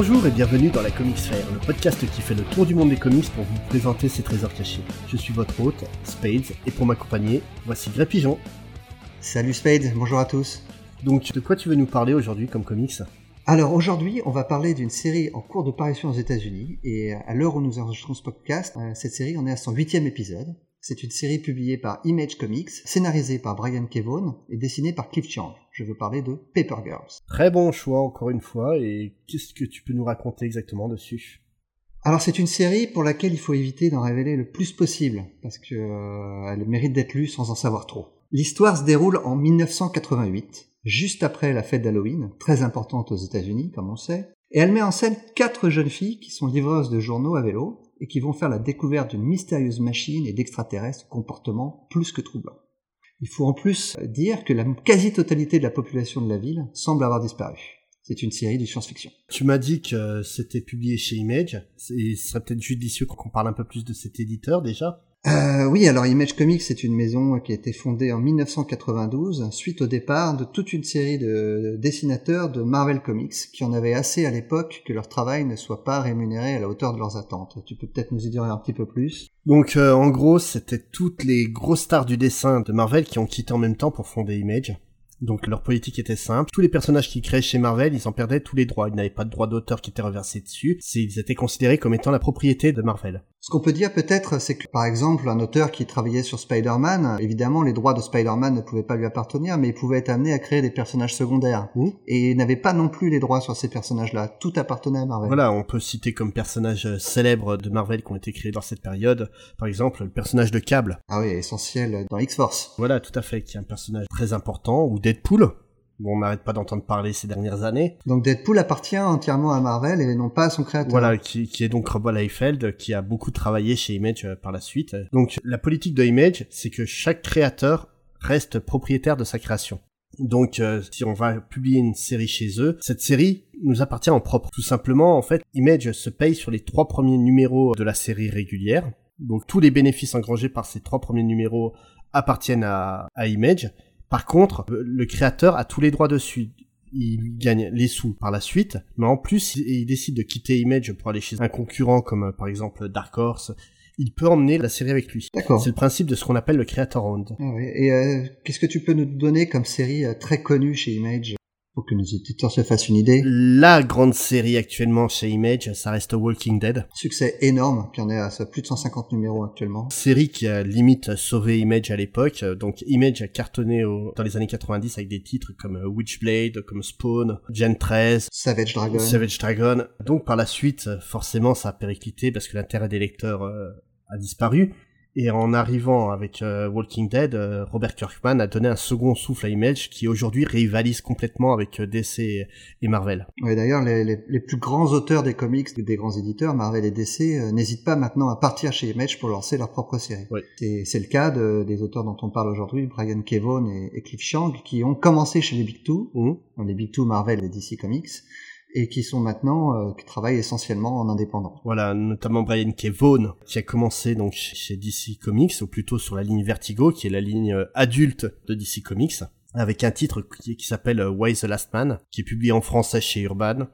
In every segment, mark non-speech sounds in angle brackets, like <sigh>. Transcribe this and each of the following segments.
Bonjour et bienvenue dans la Comics Fair, le podcast qui fait le tour du monde des comics pour vous présenter ses trésors cachés. Je suis votre hôte, Spades, et pour m'accompagner, voici Gré Pigeon. Salut Spade, bonjour à tous. Donc, de quoi tu veux nous parler aujourd'hui comme comics? Alors aujourd'hui, on va parler d'une série en cours de parution aux États-Unis, et à l'heure où nous enregistrons ce podcast, euh, cette série en est à son huitième épisode. C'est une série publiée par Image Comics, scénarisée par Brian Kevon et dessinée par Cliff Chang. Je veux parler de Paper Girls. Très bon choix encore une fois, et qu'est-ce que tu peux nous raconter exactement dessus? Alors c'est une série pour laquelle il faut éviter d'en révéler le plus possible, parce que euh, elle mérite d'être lue sans en savoir trop. L'histoire se déroule en 1988, juste après la fête d'Halloween, très importante aux États-Unis, comme on sait, et elle met en scène quatre jeunes filles qui sont livreuses de journaux à vélo et qui vont faire la découverte d'une mystérieuse machine et d'extraterrestres au comportement plus que troublant. Il faut en plus dire que la quasi-totalité de la population de la ville semble avoir disparu. C'est une série de science-fiction. Tu m'as dit que c'était publié chez Image, et ce serait peut-être judicieux qu'on parle un peu plus de cet éditeur déjà euh, oui, alors Image Comics, c'est une maison qui a été fondée en 1992 suite au départ de toute une série de dessinateurs de Marvel Comics qui en avaient assez à l'époque que leur travail ne soit pas rémunéré à la hauteur de leurs attentes. Tu peux peut-être nous y dire un petit peu plus? Donc euh, en gros, c'était toutes les grosses stars du dessin de Marvel qui ont quitté en même temps pour fonder Image. Donc leur politique était simple. Tous les personnages qu'ils créaient chez Marvel, ils en perdaient tous les droits. Ils n'avaient pas de droit d'auteur qui était reversé dessus. Ils étaient considérés comme étant la propriété de Marvel. Ce qu'on peut dire peut-être, c'est que par exemple, un auteur qui travaillait sur Spider-Man, évidemment, les droits de Spider-Man ne pouvaient pas lui appartenir, mais il pouvait être amené à créer des personnages secondaires. Et il n'avait pas non plus les droits sur ces personnages-là. Tout appartenait à Marvel. Voilà, on peut citer comme personnages célèbres de Marvel qui ont été créés dans cette période, par exemple, le personnage de Cable. Ah oui, essentiel dans X-Force. Voilà, tout à fait, qui est un personnage très important, ou Deadpool, On n'arrête pas d'entendre parler ces dernières années. Donc Deadpool appartient entièrement à Marvel et non pas à son créateur. Voilà, qui, qui est donc Rob Liefeld, qui a beaucoup travaillé chez Image euh, par la suite. Donc la politique de Image, c'est que chaque créateur reste propriétaire de sa création. Donc euh, si on va publier une série chez eux, cette série nous appartient en propre. Tout simplement, en fait, Image se paye sur les trois premiers numéros de la série régulière. Donc tous les bénéfices engrangés par ces trois premiers numéros appartiennent à, à Image. Par contre, le créateur a tous les droits dessus. Il gagne les sous par la suite, mais en plus, il décide de quitter Image pour aller chez un concurrent comme euh, par exemple Dark Horse. Il peut emmener la série avec lui. D'accord. C'est le principe de ce qu'on appelle le creator owned. Ah oui. Et euh, qu'est-ce que tu peux nous donner comme série euh, très connue chez Image? Pour que nos éditeurs se fassent une idée. La grande série actuellement chez Image, ça reste Walking Dead. Succès énorme, qui en est à plus de 150 numéros actuellement. Série qui a limite sauvé Image à l'époque. Donc Image a cartonné au, dans les années 90 avec des titres comme euh, Witchblade, comme Spawn, Gen 13, Savage Dragon. Savage Dragon. Donc par la suite, forcément, ça a périclité parce que l'intérêt des lecteurs euh, a disparu. Et en arrivant avec euh, Walking Dead, euh, Robert Kirkman a donné un second souffle à Image qui aujourd'hui rivalise complètement avec euh, DC et Marvel. Oui, d'ailleurs, les, les, les, plus grands auteurs des comics, des grands éditeurs, Marvel et DC, n'hésitent pas maintenant à partir chez Image pour lancer leur propre série. Oui. C'est le cas de, des auteurs dont on parle aujourd'hui, Brian Kevon et, et, Cliff Chang, qui ont commencé chez les Big Two, mmh. les Big Two Marvel et DC Comics, et qui sont maintenant euh, qui travaillent essentiellement en indépendant. Voilà, notamment Brian Kevon qui a commencé donc chez DC Comics ou plutôt sur la ligne Vertigo qui est la ligne euh, adulte de DC Comics avec un titre qui, qui s'appelle euh, Why the Last Man qui est publié en français chez Urban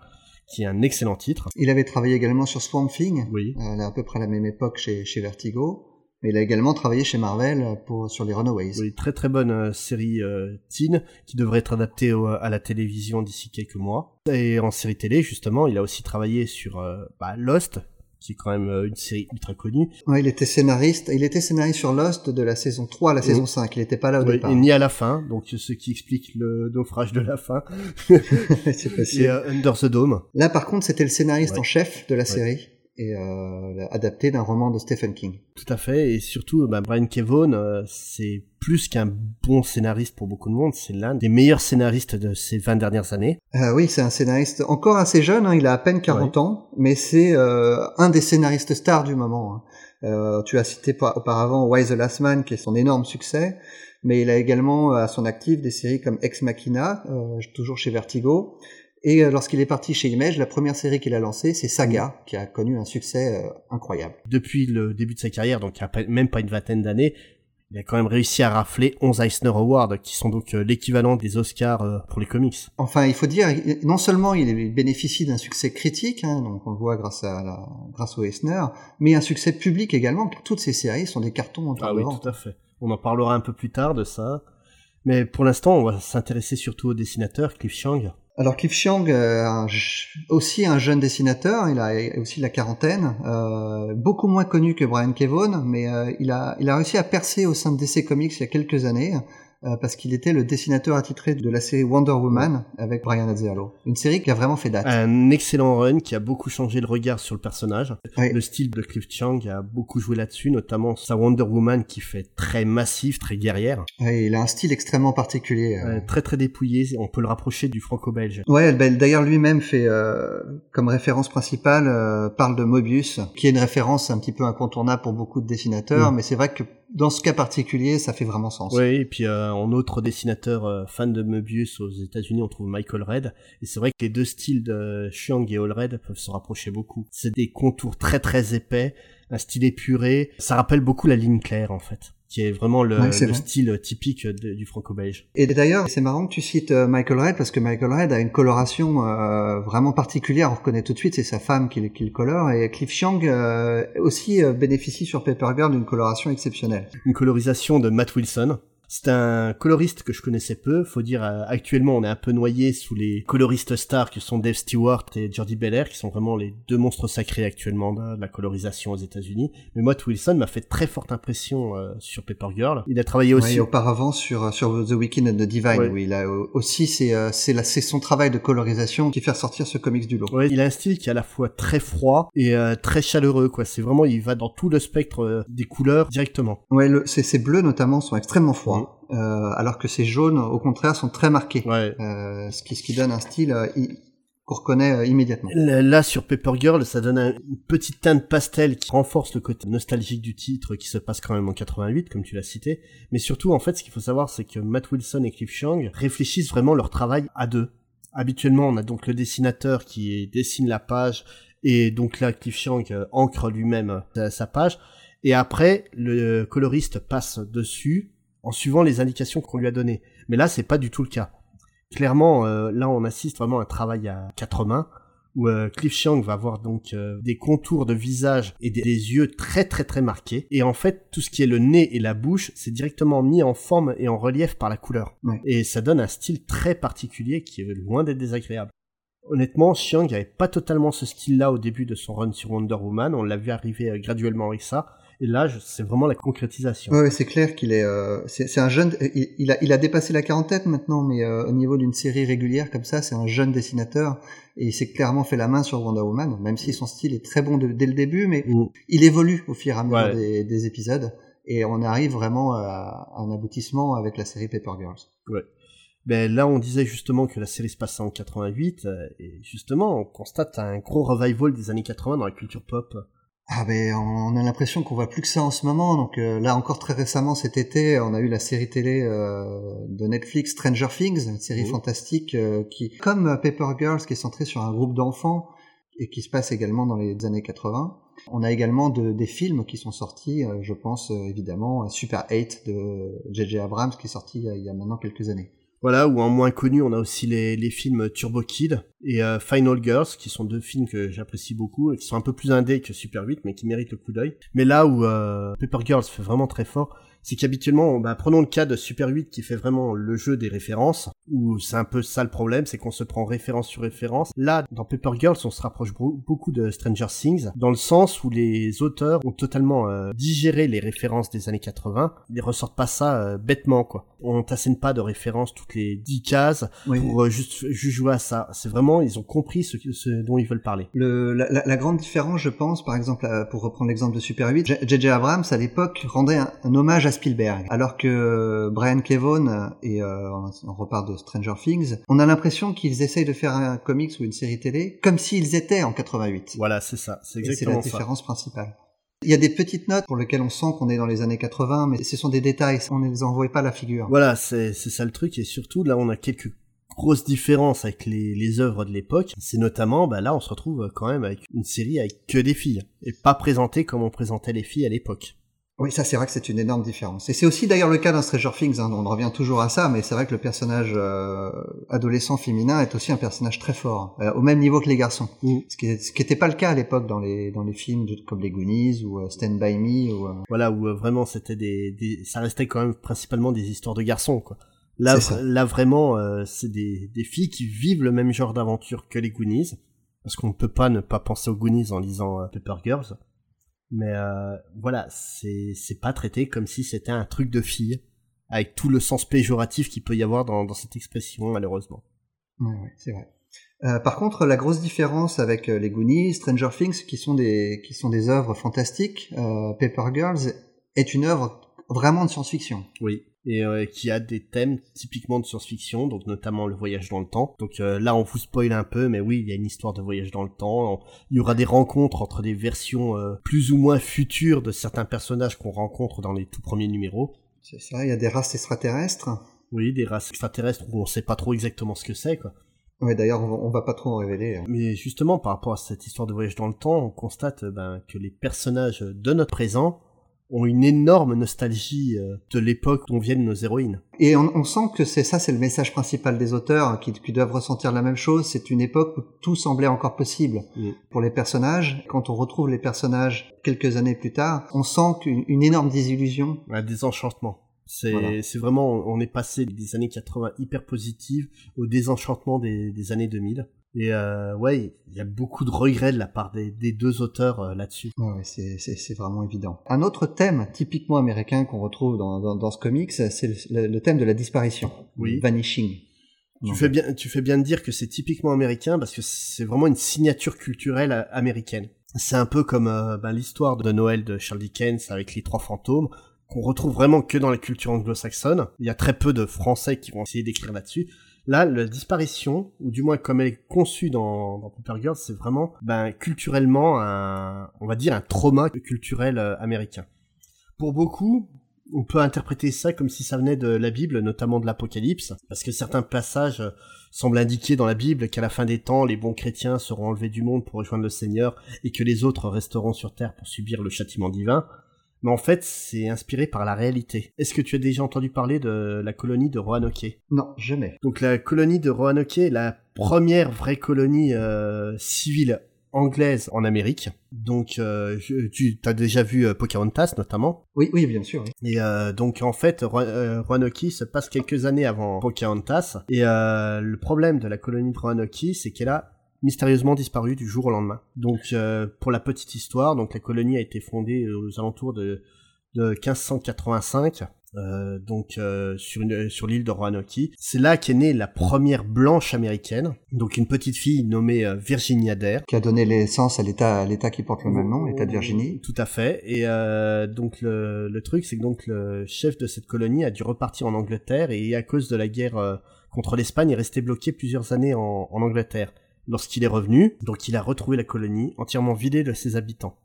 qui est un excellent titre. Il avait travaillé également sur Swamp Thing, oui. euh, à peu près à la même époque chez, chez Vertigo. Mais il a également travaillé chez Marvel pour, sur les Runaways. Oui, très très bonne euh, série euh, teen qui devrait être adaptée au, à la télévision d'ici quelques mois. Et en série télé, justement, il a aussi travaillé sur euh, bah, Lost, qui est quand même une série ultra connue. Ouais, il était scénariste. Il était scénariste sur Lost de la saison 3 à la saison 5. Il n'était pas là au oui, départ. Et ni à la fin, donc ce qui explique le naufrage de la fin. <laughs> C'est possible. Et euh, Under the Dome. Là, par contre, c'était le scénariste Ouais. en chef de la Ouais. série et euh, adapté d'un roman de Stephen King. Tout à fait, et surtout, bah, Brian Kevon, euh, c'est plus qu'un bon scénariste pour beaucoup de monde, c'est l'un des meilleurs scénaristes de ces 20 dernières années. Euh, oui, c'est un scénariste encore assez jeune, hein, il a à peine 40 ans, mais c'est euh, un des scénaristes stars du moment. hein. Euh, tu as cité par- auparavant Why the Last Man, qui est son énorme succès, mais il a également euh, à son actif des séries comme Ex Machina, euh, toujours chez Vertigo. Et euh, lorsqu'il est parti chez Image, la première série qu'il a lancée, c'est Saga, qui a connu un succès euh, incroyable. Depuis le début de sa carrière, donc il y a même pas une vingtaine d'années, Il a quand même réussi à rafler 11 Eisner Awards, qui sont donc l'équivalent des Oscars pour les comics. Enfin, il faut dire, non seulement il bénéficie d'un succès critique, hein, donc on le voit grâce à la, grâce au Eisner, mais un succès public également. Toutes ces séries sont des cartons en Ah oui, tout à fait. On en parlera un peu plus tard de ça. Mais pour l'instant, on va s'intéresser surtout au dessinateur Cliff Chiang. Alors Cliff Chiang, euh, aussi un jeune dessinateur, il a aussi la quarantaine, euh, beaucoup moins connu que Brian Kevon, mais euh, il, a, il a réussi à percer au sein de DC Comics il y a quelques années. Euh, parce qu'il était le dessinateur attitré de la série Wonder Woman avec Brian Azzarello. Une série qui a vraiment fait date. Un excellent run qui a beaucoup changé le regard sur le personnage. Le style de Cliff Chang a beaucoup joué là-dessus, notamment sa Wonder Woman qui fait très massif, très guerrière. Ouais, il a un style extrêmement particulier. Euh. très très dépouillé, on peut le rapprocher du franco-belge. Ouais, ben, d'ailleurs lui-même fait euh, comme référence principale, parle de Mobius, qui est une référence un petit peu incontournable pour beaucoup de dessinateurs, mm. mais c'est vrai que dans ce cas particulier, ça fait vraiment sens. Oui, et puis euh, en autre dessinateur euh, fan de Möbius aux États-Unis, on trouve Michael Red. Et c'est vrai que les deux styles de Chiang et Allred peuvent se rapprocher beaucoup. C'est des contours très très épais, un style épuré. Ça rappelle beaucoup la ligne claire en fait qui est vraiment le, style typique du franco-belge. Et d'ailleurs, c'est marrant que tu cites euh, Michael Red parce que Michael Red a une coloration euh, vraiment particulière. On reconnaît tout de suite, c'est sa femme qui, qui, le colore. Et Cliff Chiang euh, aussi bénéficie sur Paper Girl d'une coloration exceptionnelle. Une colorisation de Matt Wilson, c'est un coloriste que je connaissais peu. Faut dire, euh, actuellement, on est un peu noyé sous les coloristes stars qui sont Dave Stewart et Jordi Belair, qui sont vraiment les deux monstres sacrés actuellement de la colorisation aux États-Unis. Mais Matt Wilson m'a fait très forte impression euh, sur Paper Girl. Il a travaillé aussi auparavant sur sur The Weeknd and the Divine. Oui, il a aussi c'est euh, c'est c'est son travail de colorisation qui fait sortir ce comics du lot. Ouais, il a un style qui est à la fois très froid et très chaleureux. Quoi, c'est vraiment il va dans tout le spectre des couleurs directement. Ouais, le, ces, ces bleus notamment sont extrêmement froids. Euh, alors que ces jaunes, au contraire, sont très marqués. Euh, ce, qui, ce qui donne un style euh, qu'on reconnaît immédiatement. Là, sur Paper Girl, ça donne une petite teinte pastel qui renforce le côté nostalgique du titre qui se passe quand même en 88, comme tu l'as cité. Mais surtout, en fait, ce qu'il faut savoir, c'est que Matt Wilson et Cliff Chang réfléchissent vraiment leur travail à deux. Habituellement, on a donc le dessinateur qui dessine la page et donc là, Cliff Chang ancre lui-même sa page. Et après, le coloriste passe dessus en suivant les indications qu'on lui a données. Mais là, c'est pas du tout le cas. Clairement, euh, là, on assiste vraiment à un travail à quatre mains où euh, Cliff Chiang va avoir donc euh, des contours de visage et des, yeux très très très marqués. Et en fait, tout ce qui est le nez et la bouche, c'est directement mis en forme et en relief par la couleur. Et ça donne un style très particulier qui est loin d'être désagréable. Honnêtement, Chiang n'avait pas totalement ce style-là au début de son run sur Wonder Woman. On l'a vu arriver graduellement avec ça. Et là, c'est vraiment la concrétisation. Ouais, c'est clair qu'il est, euh, c'est un jeune, il, a, il a dépassé la quarantaine maintenant, mais euh, au niveau d'une série régulière comme ça, c'est un jeune dessinateur et il s'est clairement fait la main sur Wonder Woman, même si son style est très bon dès le début, mais mm. il évolue au fur et à mesure des, des, épisodes et on arrive vraiment à, un aboutissement avec la série Paper Girls. Ouais. Ben là, on disait justement que la série se passait en 88, euh, et justement, on constate un gros revival des années 80 dans la culture pop. Ah ben on a l'impression qu'on voit plus que ça en ce moment. Donc euh, là encore très récemment cet été, on a eu la série télé euh, de Netflix Stranger Things, une série fantastique euh, qui, comme Paper Girls, qui est centrée sur un groupe d'enfants et qui se passe également dans les années 80. On a également de, des films qui sont sortis, je pense évidemment Super 8 de J.J. Abrams qui est sorti il y a maintenant quelques années. Voilà, ou en moins connu, on a aussi les, films Turbo Kid et euh, Final Girls, qui sont deux films que j'apprécie beaucoup, et qui sont un peu plus indés que Super 8, mais qui méritent le coup d'œil. Mais là où euh, Paper Girls fait vraiment très fort, c'est qu'habituellement, bah, prenons le cas de Super 8 qui fait vraiment le jeu des références, où c'est un peu ça le problème, c'est qu'on se prend référence sur référence. Là, dans Paper Girls, on se rapproche beaucoup de Stranger Things, dans le sens où les auteurs ont totalement euh, digéré les références des années 80, ils ressortent pas ça euh, bêtement, quoi. On t'assène pas de références toutes les 10 cases pour euh, juste, juste, jouer à ça. C'est vraiment, ils ont compris ce, ce dont ils veulent parler. Le, la, la, grande différence, je pense, par exemple, pour reprendre l'exemple de Super 8, J.J. Abrams, à l'époque, rendait un, un hommage à Spielberg. Alors que Brian Kevon, et euh, on repart de Stranger Things, on a l'impression qu'ils essayent de faire un comics ou une série télé comme s'ils étaient en 88. Voilà, c'est ça, c'est exactement ça. C'est la différence principale. Il y a des petites notes pour lesquelles on sent qu'on est dans les années 80, mais ce sont des détails, on ne les envoie pas à la figure. Voilà, c'est ça le truc, et surtout là on a quelques grosses différences avec les, les œuvres de l'époque, c'est notamment, bah là on se retrouve quand même avec une série avec que des filles, et pas présentées comme on présentait les filles à l'époque. Oui, ça c'est vrai que c'est une énorme différence. Et c'est aussi d'ailleurs le cas dans Stranger Things, hein, on revient toujours à ça, mais c'est vrai que le personnage euh, adolescent féminin est aussi un personnage très fort, euh, au même niveau que les garçons. Mm. Ce qui n'était pas le cas à l'époque dans les, dans les films comme les Goonies ou euh, Stand By Me. Ou, Voilà, où vraiment c'était des, des, ça restait quand même principalement des histoires de garçons, quoi. Là, vraiment, c'est des, des filles qui vivent le même genre d'aventure que les Goonies, parce qu'on ne peut pas ne pas penser aux Goonies en lisant Paper Girls. Mais euh, voilà, c'est c'est pas traité comme si c'était un truc de fille, avec tout le sens péjoratif qu'il peut y avoir dans, dans cette expression, malheureusement. Ouais, c'est vrai. Euh, par contre, la grosse différence avec euh, les Goonies, Stranger Things, qui sont des qui sont des œuvres fantastiques, euh, Paper Girls est une œuvre vraiment de science-fiction. Oui. Et euh, qui a des thèmes typiquement de science-fiction, donc notamment le voyage dans le temps. Donc euh, là, on vous spoil un peu, mais oui, il y a une histoire de voyage dans le temps. Il y aura des rencontres entre des versions euh, plus ou moins futures de certains personnages qu'on rencontre dans les tout premiers numéros. C'est ça. Il y a des races extraterrestres. Oui, des races extraterrestres où on sait pas trop exactement ce que c'est, quoi. Ouais, d'ailleurs, on, va- on va pas trop en révéler. hein. Mais justement, par rapport à cette histoire de voyage dans le temps, on constate euh, ben, que les personnages de notre présent ont une énorme nostalgie euh, de l'époque dont viennent nos héroïnes. Et on, on sent que c'est ça, c'est le message principal des auteurs hein, qui, qui doivent ressentir la même chose. C'est une époque où tout semblait encore possible pour les personnages. Quand on retrouve les personnages quelques années plus tard, on sent qu'une une énorme désillusion. un désenchantement. C'est Voilà. c'est vraiment, on est passé des années 80 hyper positives au désenchantement des, des années 2000. Et euh, ouais, il y a beaucoup de regrets de la part des, des deux auteurs euh, là-dessus. Ouais, c'est- vraiment évident. Un autre thème typiquement américain qu'on retrouve dans, dans, dans ce comics, c'est le, le thème de la disparition, Oui. vanishing. Tu fais bien, tu fais bien de dire que c'est typiquement américain parce que c'est vraiment une signature culturelle euh, américaine. C'est un peu comme euh, ben, l'histoire de Noël de Charles Dickens avec les trois fantômes qu'on retrouve vraiment que dans la culture anglo-saxonne. Il y a très peu de Français qui vont essayer d'écrire là-dessus. Là, la disparition, ou du moins comme elle est conçue dans, dans Girls, c'est vraiment ben, culturellement un, on va dire un trauma culturel euh, américain. Pour beaucoup, on peut interpréter ça comme si ça venait de la Bible, notamment de l'Apocalypse, parce que certains passages euh, semblent indiquer dans la Bible qu'à la fin des temps, les bons chrétiens seront enlevés du monde pour rejoindre le Seigneur et que les autres resteront sur terre pour subir le châtiment divin. Mais en fait, c'est inspiré par la réalité. Est-ce que tu as déjà entendu parler de la colonie de Roanoke? Non, jamais. Donc la colonie de Roanoke est la première vraie colonie euh, civile anglaise en Amérique. Donc euh, tu as déjà vu euh, Pocahontas notamment? Oui, oui, bien sûr. oui. Et euh, donc en fait, Ro- Roanoke se passe quelques années avant Pocahontas. Et le problème de la colonie de Roanoke, c'est qu'elle a mystérieusement disparu du jour au lendemain. Donc euh, pour la petite histoire, donc la colonie a été fondée aux alentours de, de 1585. euh, donc euh, sur, une- sur l'île de Roanoke. C'est là qu'est née la première blanche américaine, donc une petite fille nommée euh, Virginia Dare. Qui a donné l'essence à l'État, à l'État qui porte le même nom, l'État de Virginie. Tout à fait. Et euh, donc le, le truc, c'est que donc le chef de cette colonie a dû repartir en Angleterre et à cause de la guerre euh, contre l'Espagne, est resté bloqué plusieurs années en, en Angleterre. Lorsqu'il est revenu, donc il a retrouvé la colonie entièrement vidée de ses habitants.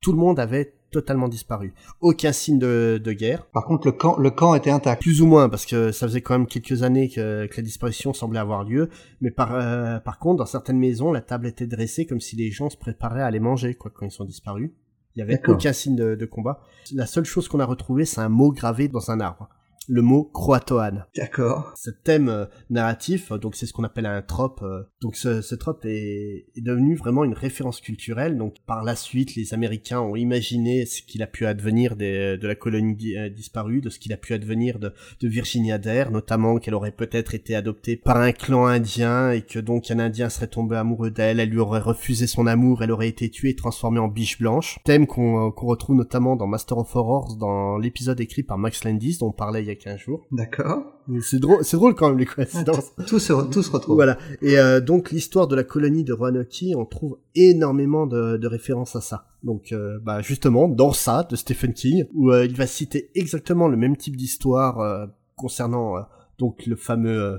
Tout le monde avait totalement disparu. Aucun signe de, de guerre. Par contre, le camp, le camp était intact. Plus ou moins, parce que ça faisait quand même quelques années que, que la disparition semblait avoir lieu. Mais par, euh, par contre, dans certaines maisons, la table était dressée comme si les gens se préparaient à aller manger, quoi, quand ils sont disparus. Il y avait aucun signe de, de combat. La seule chose qu'on a retrouvée, c'est un mot gravé dans un arbre. Le mot Croatoan. D'accord. Ce thème euh, narratif, euh, donc c'est ce qu'on appelle un trope. euh, donc ce, ce trope est, est devenu vraiment une référence culturelle. Donc par la suite, les Américains ont imaginé ce qu'il a pu advenir des- de la colonie di- euh, disparue, de ce qu'il a pu advenir de, de Virginia Dare, notamment qu'elle aurait peut-être été adoptée par un clan indien et que donc un indien serait tombé amoureux d'elle, elle lui aurait refusé son amour, elle aurait été tuée et transformée en biche blanche. Thème qu'on qu'on retrouve notamment dans Master of Horrors, dans l'épisode écrit par Max Landis dont on parlait il y a 15 jours. D'accord. Mais C'est drôle, c'est drôle quand même les coïncidences. Tout se, tout se retrouve. Voilà. Et euh, donc l'histoire de la colonie de Roanoke, on trouve énormément de, de références à ça. Donc euh, bah, justement dans ça de Stephen King, où euh, il va citer exactement le même type d'histoire euh, concernant euh, donc le fameux euh,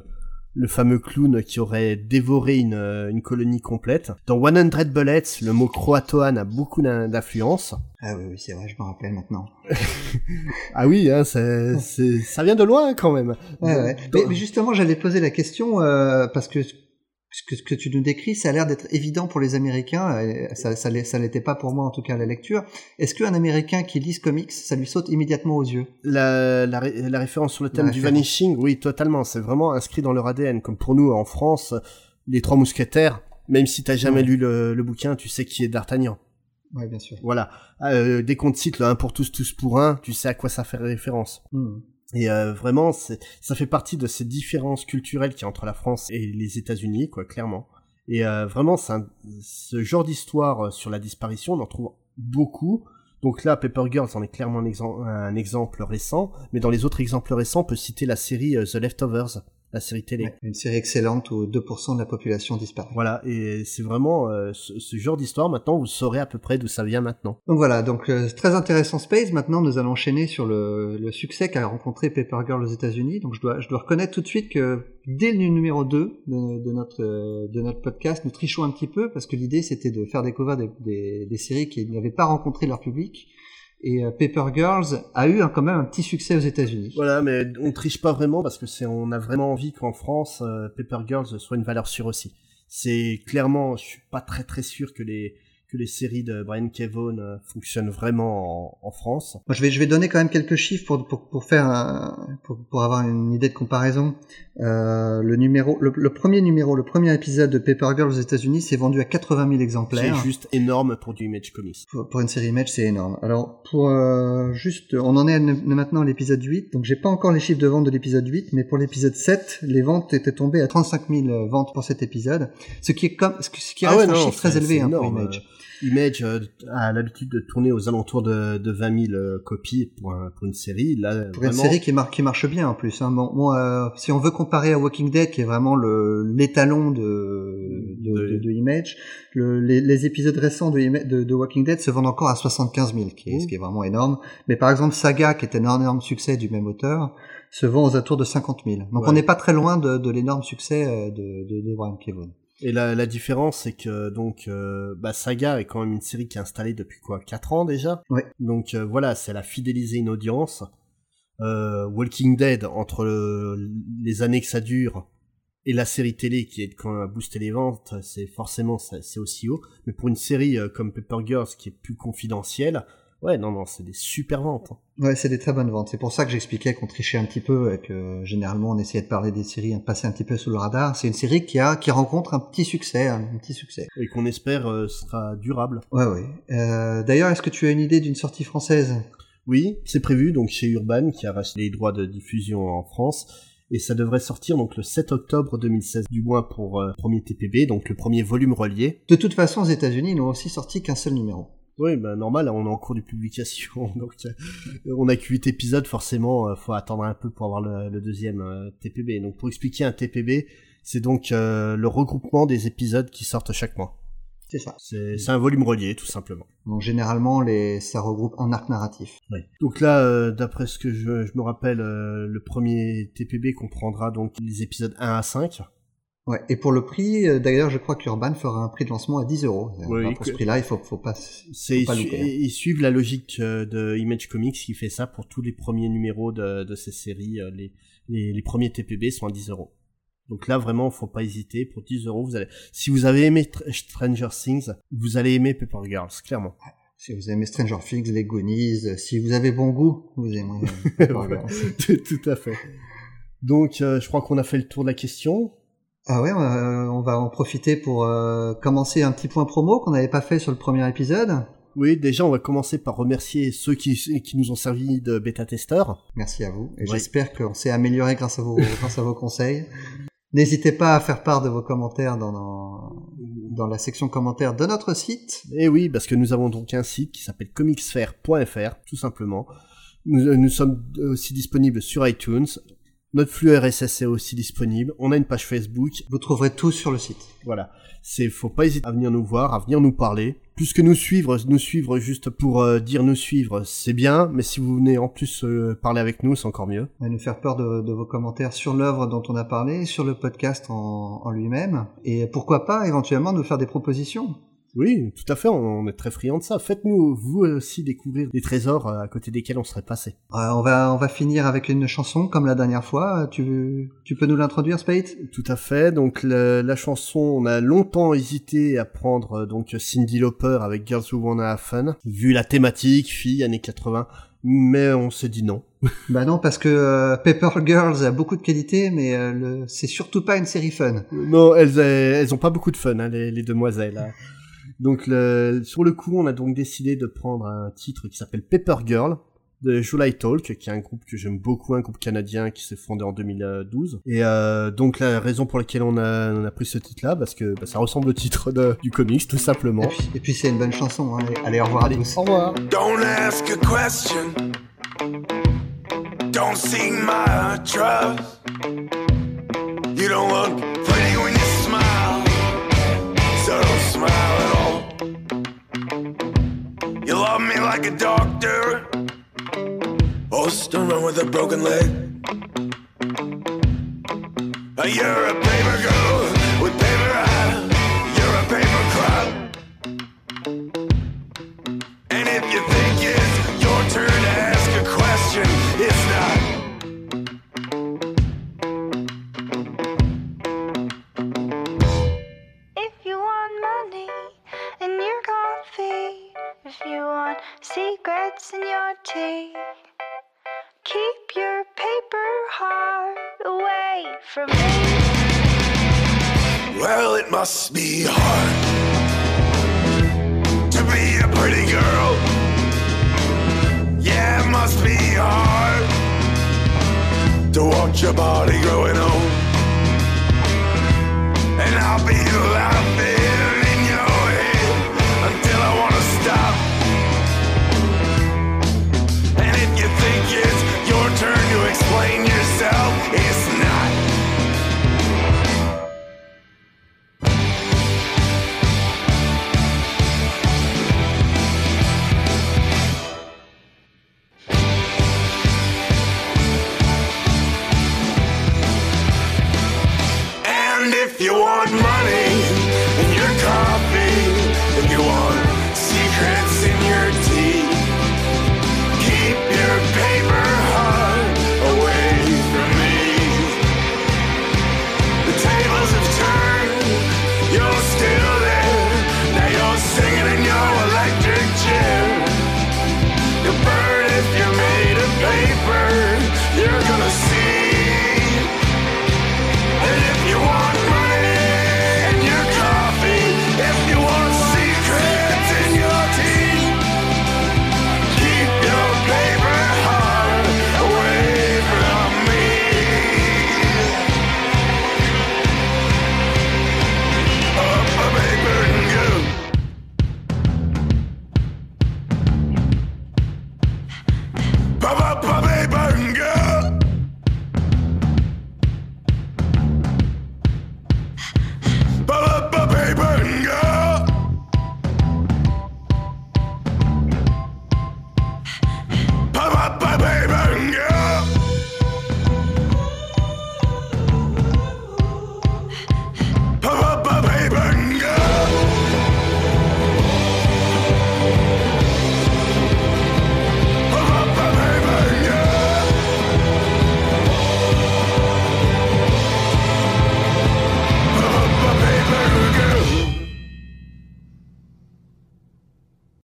le fameux clown qui aurait dévoré une, euh, une colonie complète. Dans 100 Bullets, le mot croatoan a beaucoup d'in- d'influence. Ah oui, oui, c'est vrai, je me rappelle maintenant. <laughs> Ah oui, hein, ça vient de loin quand même. Ouais, ouais. Mais, mais justement, j'allais poser la question euh, parce que ce que, tu nous décris, ça a l'air d'être évident pour les Américains. Ça, ça, ça l'était pas pour moi en tout cas à la lecture. Est-ce qu'un Américain qui lit ce comics, ça lui saute immédiatement aux yeux? La, la, la, référence sur le thème du vanishing, oui, totalement. C'est vraiment inscrit dans leur ADN. Comme pour nous en France, les Trois Mousquetaires. Même si t'as jamais lu le, le, bouquin, tu sais qui est D'Artagnan. Ouais, bien sûr. Voilà. Euh, dès qu'on te cite le 1 pour tous, tous pour un, tu sais à quoi ça fait référence. Hmm. Et euh, vraiment, ça fait partie de ces différences culturelles qu'il y a entre la France et les États-Unis, quoi, clairement. Et euh, vraiment, ce genre d'histoire euh, sur la disparition, on en trouve beaucoup. Donc là, Paper Girls en est clairement un, un, exemple récent, mais dans les autres exemples récents, on peut citer la série The Leftovers, la série télé. une série excellente où 2% de la population disparaît. Voilà, et c'est vraiment euh, ce, genre d'histoire. Maintenant, vous saurez à peu près d'où ça vient maintenant. Donc voilà, donc euh, très intéressant Space. Maintenant, nous allons enchaîner sur le, le succès qu'a rencontré Paper Girl aux États-Unis. Donc je dois, je dois reconnaître tout de suite que dès le numéro 2 de, de notre, euh, de notre podcast, nous trichons un petit peu parce que l'idée c'était de faire découvrir des, des, des séries qui n'avaient pas rencontré leur public et euh, Paper Girls a eu quand même un petit succès aux États-Unis. Voilà, mais on triche pas vraiment parce que c'est on a vraiment envie qu'en France euh, Paper Girls soit une valeur sûre aussi. C'est clairement, je suis pas très très sûr que les que les séries de Brian Kevon euh, fonctionnent vraiment en, France. Moi, je vais je vais donner quand même quelques chiffres pour pour, pour faire un, pour, pour avoir une idée de comparaison. Euh, le numéro le, premier numéro, le premier épisode de Paper Girl aux États-Unis s'est vendu à 80 000 exemplaires. C'est juste énorme pour du Image Comics. Pour, une série Image, c'est énorme. Alors pour euh, juste, on en est maintenant à l'épisode 8, donc j'ai pas encore les chiffres de vente de l'épisode 8, mais pour l'épisode 7, les ventes étaient tombées à 35 000 ventes pour cet épisode, ce qui est comme ce qui ah reste un chiffre très élevé hein, pour Image. Image euh, a l'habitude de tourner aux alentours de, de 20 000 euh, copies pour, pour une série. Là, pour une série qui, marche qui marche bien en plus. Hein. Bon, euh, si on veut comparer à Walking Dead, qui est vraiment l'étalon de, de, de, Image, le, les, les, épisodes récents de, Walking Dead se vendent encore à 75 000, qui est, ce qui est vraiment énorme. Mais par exemple, Saga, qui est un énorme succès du même auteur, se vend aux alentours de 50 000. Donc on n'est pas très loin de, de l'énorme succès de, de, de Brian Kevon. Et la, la différence, c'est que donc euh, bah, Saga est quand même une série qui est installée depuis quoi 4 ans déjà. Ouais. Donc euh, voilà, c'est elle a fidélisé une audience. Euh, Walking Dead, entre les années que ça dure et la série télé qui est quand même à booster les ventes, c'est forcément c'est aussi haut. Mais pour une série comme Pepper Girls qui est plus confidentielle, Ouais, non, non, c'est des super ventes. Hein. Ouais, c'est des très bonnes ventes. C'est pour ça que j'expliquais qu'on trichait un petit peu et que généralement on essayait de parler des séries, de passer un petit peu sous le radar. C'est une série qui a, qui rencontre un petit succès, un petit succès. Et qu'on espère euh, sera durable. Ouais, ouais. Euh, D'ailleurs, est-ce que tu as une idée d'une sortie française? Oui, c'est prévu, donc chez Urban, qui a racheté les droits de diffusion en France. Et ça devrait sortir donc le 7 octobre 2016, du moins pour euh, premier TPB, donc le premier volume relié. De toute façon, aux États-Unis, ils n'ont aussi sorti qu'un seul numéro. Oui, bah normal, on est en cours de publication, <laughs> donc euh, on a que 8 épisodes, forcément, euh, faut attendre un peu pour avoir le, deuxième euh, TPB. Donc pour expliquer un TPB, c'est donc le regroupement des épisodes qui sortent chaque mois. C'est ça. C'est un volume relié, tout simplement. Donc généralement, les, ça regroupe un arc narratif. Oui. Donc là, d'après ce que je, je me rappelle, le premier TPB comprendra donc les épisodes 1 à 5. Ouais, et pour le prix, euh, d'ailleurs, je crois qu'Urban fera un prix de lancement à 10 euros. Euh, pour ce prix-là, il faut, faut pas, pas louper. Hein. Ils suivent la logique euh, de Image Comics qui fait ça pour tous les premiers numéros de, de ces séries. Les, les, les, premiers TPB sont à 10 euros. Donc là, vraiment, faut pas hésiter. Pour 10 euros, vous allez, si vous avez aimé Stranger Things, vous allez aimer Paper Girls, clairement. Si vous aimez Stranger Things, les Goonies, si vous avez bon goût, vous aimerez <laughs> Paper Girls. <laughs> tout, à fait. Donc, je crois qu'on a fait le tour de la question. Ah ouais, euh, on va en profiter pour euh, commencer un petit point promo qu'on n'avait pas fait sur le premier épisode. Oui, déjà, on va commencer par remercier ceux qui, qui nous ont servi de bêta-testeurs. Merci à vous. Et j'espère qu'on s'est amélioré grâce à vos, <laughs> grâce à vos conseils. N'hésitez pas à faire part de vos commentaires dans, dans, dans, la section commentaires de notre site. Et oui, parce que nous avons donc un site qui s'appelle comicsfair.fr, tout simplement. Nous, nous sommes aussi disponibles sur iTunes, notre flux RSS est aussi disponible. On a une page Facebook. Vous trouverez tout sur le site. Voilà. C'est, faut pas hésiter à venir nous voir, à venir nous parler. Plus que nous suivre, nous suivre juste pour euh, dire nous suivre, c'est bien. Mais si vous venez en plus euh, parler avec nous, c'est encore mieux. Et nous faire peur de, vos commentaires sur l'œuvre dont on a parlé, sur le podcast en lui-même. Et pourquoi pas éventuellement nous faire des propositions. Oui, tout à fait, on est très friands de ça. Faites-nous, vous aussi, découvrir des trésors euh, à côté desquels on serait passé. Euh, on va on va finir avec une chanson comme la dernière fois. Tu tu peux nous l'introduire, Spade? Tout à fait. Donc la, la chanson, on a longtemps hésité à prendre euh, donc Cindy Lauper avec Girls Who Wanna Have Fun, vu la thématique, fille années 80, mais on s'est dit non. <laughs> Bah non, parce que euh, Paper Girls a beaucoup de qualité, mais euh, le... c'est surtout pas une série fun. Non, elles elles ont pas beaucoup de fun, hein, les, les demoiselles. hein. Donc le, sur le coup, on a donc décidé de prendre un titre qui s'appelle Paper Girl de July Talk, qui est un groupe que j'aime beaucoup, un groupe canadien qui s'est fondé en 2012. Et euh, donc la raison pour laquelle on a, on a pris ce titre-là, parce que bah, ça ressemble au titre de, du comics, tout simplement. Et puis, c'est une bonne chanson. Hein. Allez, allez, au revoir Allez, à tous. au revoir. Don't ask a question. Don't seek my trust. You don't look love me like a doctor. Oh, don't run with a broken leg. You're a paper girl with paper must be hard to be a pretty girl. Yeah, it must be hard to watch your body grow.